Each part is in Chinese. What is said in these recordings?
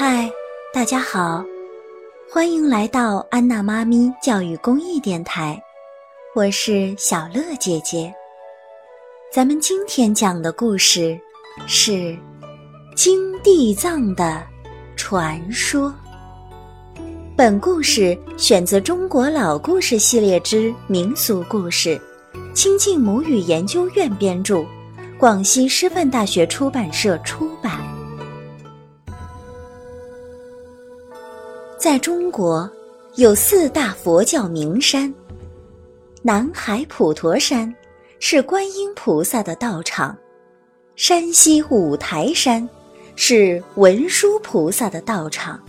嗨，大家好，欢迎来到安娜妈咪教育公益电台，我是小乐姐姐。咱们今天讲的故事是金地藏的传说。本故事选自《中国老故事系列之民俗故事》，亲近母语研究院编著，广西师范大学出版社出版。在中国，有四大佛教名山。南海普陀山是观音菩萨的道场，山西五台山是文殊菩萨的道场，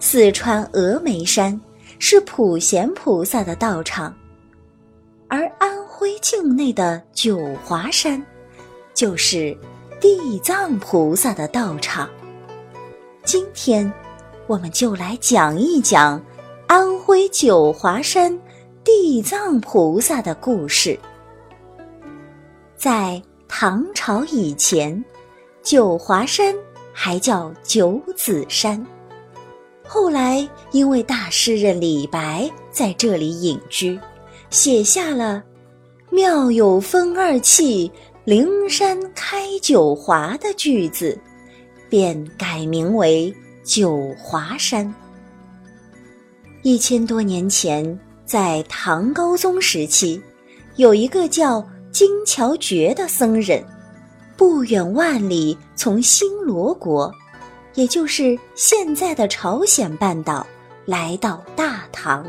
四川峨眉山是普贤菩萨的道场，而安徽境内的九华山就是地藏菩萨的道场。今天。我们就来讲一讲安徽九华山地藏菩萨的故事。在唐朝以前，九华山还叫九子山。后来因为大诗人李白在这里隐居，写下了“妙有风二气，灵山开九华”的句子，便改名为。九华山。一千多年前，在唐高宗时期，有一个叫金乔觉的僧人，不远万里从新罗国，也就是现在的朝鲜半岛，来到大唐。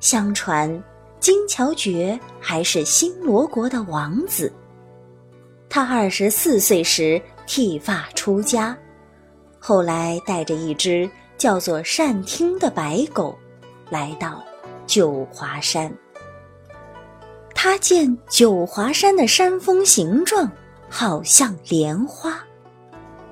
相传，金乔觉还是新罗国的王子。他二十四岁时剃发出家。后来带着一只叫做善听的白狗，来到九华山。他见九华山的山峰形状好像莲花，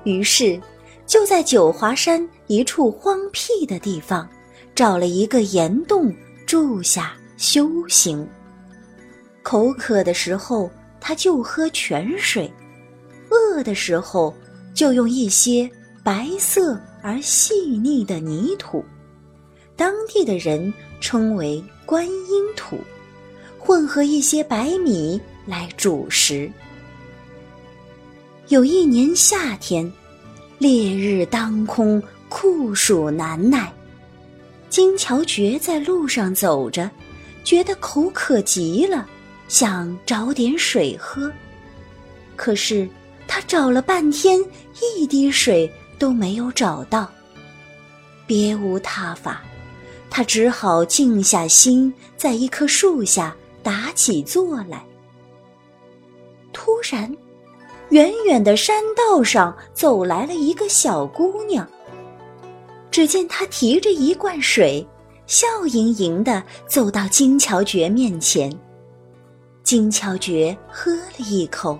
于是就在九华山一处荒僻的地方，找了一个岩洞住下修行。口渴的时候，他就喝泉水；饿的时候，就用一些。白色而细腻的泥土，当地的人称为观音土，混合一些白米来煮食。有一年夏天，烈日当空，酷暑难耐，金乔觉在路上走着，觉得口渴极了，想找点水喝，可是他找了半天，一滴水。都没有找到，别无他法，他只好静下心，在一棵树下打起坐来。突然，远远的山道上走来了一个小姑娘。只见她提着一罐水，笑盈盈的走到金乔觉面前。金乔觉喝了一口，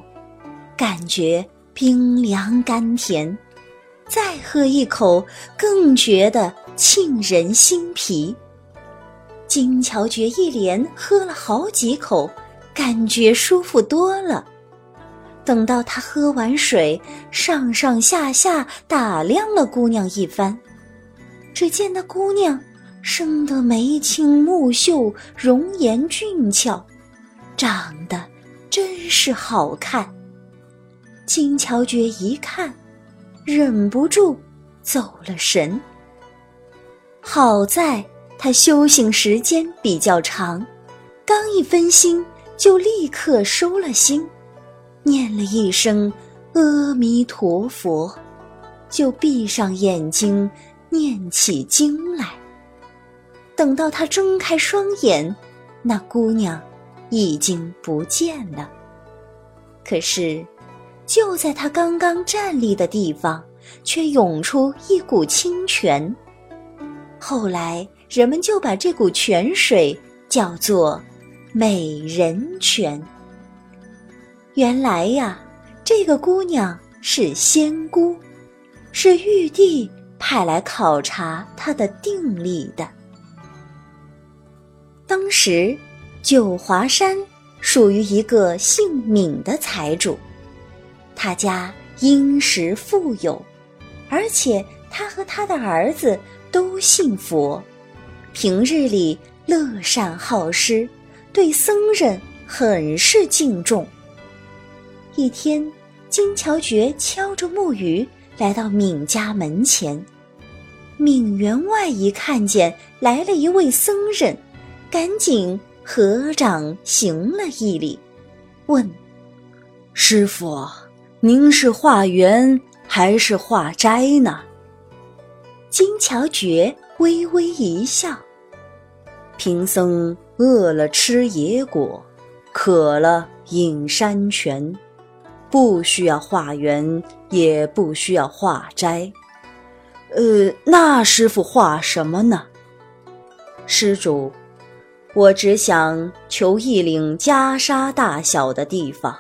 感觉冰凉甘甜。再喝一口，更觉得沁人心脾。金乔觉一连喝了好几口，感觉舒服多了。等到他喝完水，上上下下打量了姑娘一番，只见那姑娘生得眉清目秀，容颜俊俏，长得真是好看。金乔觉一看。忍不住走了神。好在他修行时间比较长，刚一分心就立刻收了心，念了一声“阿弥陀佛”，就闭上眼睛念起经来。等到他睁开双眼，那姑娘已经不见了。可是。就在他刚刚站立的地方，却涌出一股清泉。后来人们就把这股泉水叫做“美人泉”。原来呀，这个姑娘是仙姑，是玉帝派来考察她的定力的。当时，九华山属于一个姓闵的财主。他家殷实富有，而且他和他的儿子都信佛，平日里乐善好施，对僧人很是敬重。一天，金乔觉敲着木鱼来到闵家门前，闵员外一看见来了一位僧人，赶紧合掌行了一礼，问：“师傅，您是化缘还是化斋呢？”金乔觉微微一笑：“贫僧饿了吃野果，渴了饮山泉。”不需要化缘，也不需要化斋。呃，那师傅化什么呢？施主，我只想求一领袈裟大小的地方，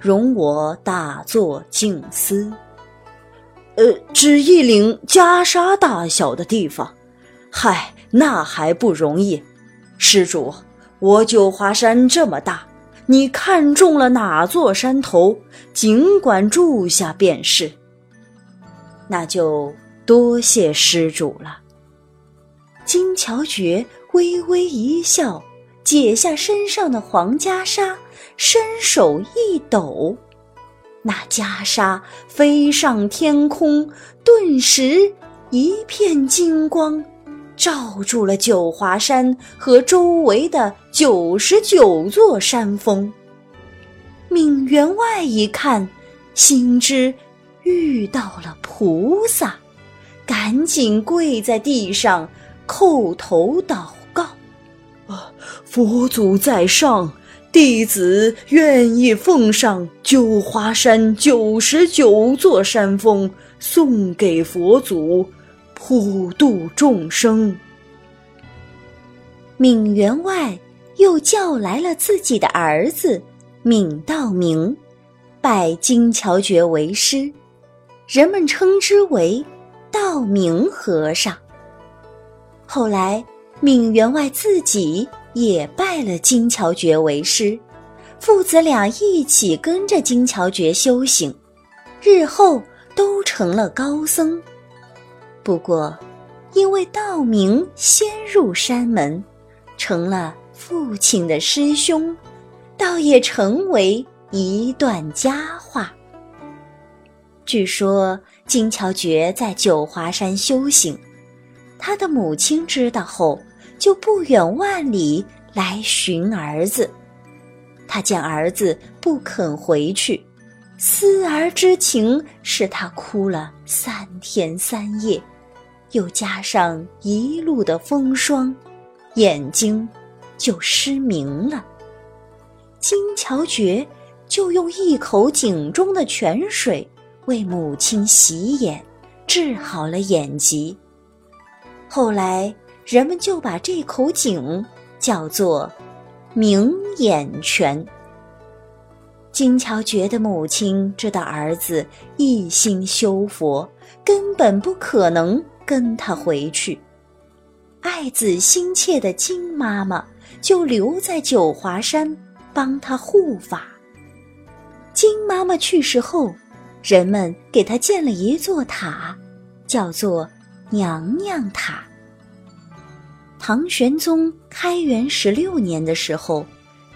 容我打坐静思。呃，只一领袈裟大小的地方，嗨，那还不容易。施主，我九华山这么大。你看中了哪座山头，尽管住下便是。那就多谢施主了。金乔觉微微一笑，解下身上的黄袈裟，伸手一抖，那袈裟飞上天空，顿时一片金光。罩住了九华山和周围的九十九座山峰。闵员外一看，心知遇到了菩萨，赶紧跪在地上叩头祷告：“啊，佛祖在上，弟子愿意奉上九华山九十九座山峰，送给佛祖。”普度众生。闵员外又叫来了自己的儿子闵道明，拜金乔觉为师，人们称之为道明和尚。后来，闵员外自己也拜了金乔觉为师，父子俩一起跟着金乔觉修行，日后都成了高僧。不过，因为道明先入山门，成了父亲的师兄，倒也成为一段佳话。据说金乔觉在九华山修行，他的母亲知道后，就不远万里来寻儿子。他见儿子不肯回去，思儿之情使他哭了三天三夜。又加上一路的风霜，眼睛就失明了。金乔觉就用一口井中的泉水为母亲洗眼，治好了眼疾。后来人们就把这口井叫做“明眼泉”。金乔觉得母亲知道儿子一心修佛，根本不可能。跟他回去，爱子心切的金妈妈就留在九华山帮他护法。金妈妈去世后，人们给她建了一座塔，叫做娘娘塔。唐玄宗开元十六年的时候，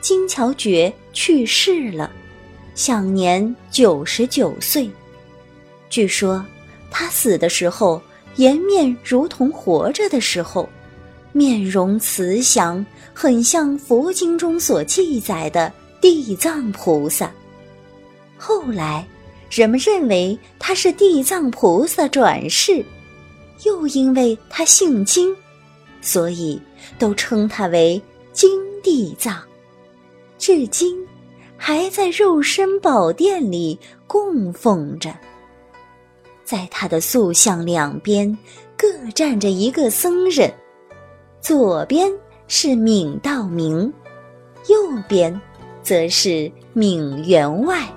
金乔觉去世了，享年九十九岁。据说他死的时候。颜面如同活着的时候，面容慈祥，很像佛经中所记载的地藏菩萨。后来，人们认为他是地藏菩萨转世，又因为他姓金，所以都称他为金地藏。至今，还在肉身宝殿里供奉着。在他的塑像两边各站着一个僧人，左边是闵道明，右边则是闵员外。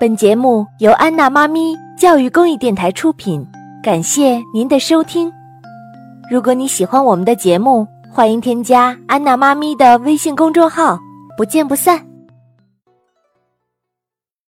本节目由安娜妈咪教育公益电台出品，感谢您的收听。如果你喜欢我们的节目，欢迎添加安娜妈咪的微信公众号。不见不散。